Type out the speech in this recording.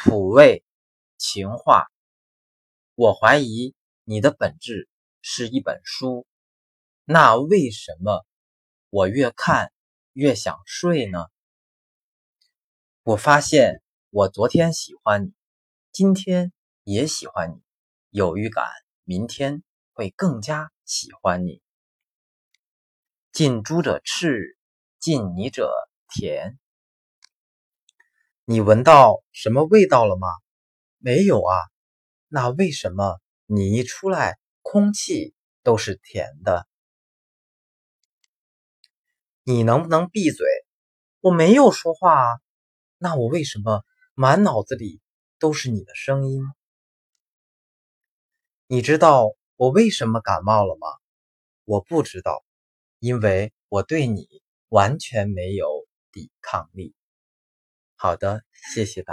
土味情话。我怀疑你的本质是一本书，那为什么我越看越想睡呢？我发现我昨天喜欢你，今天也喜欢你，有预感明天会更加喜欢你。近朱者赤，近你者甜。你闻到什么味道了吗？没有啊。那为什么你一出来，空气都是甜的？你能不能闭嘴？我没有说话啊。那我为什么满脑子里都是你的声音？你知道我为什么感冒了吗？我不知道，因为我对你完全没有抵抗力。好的，谢谢大。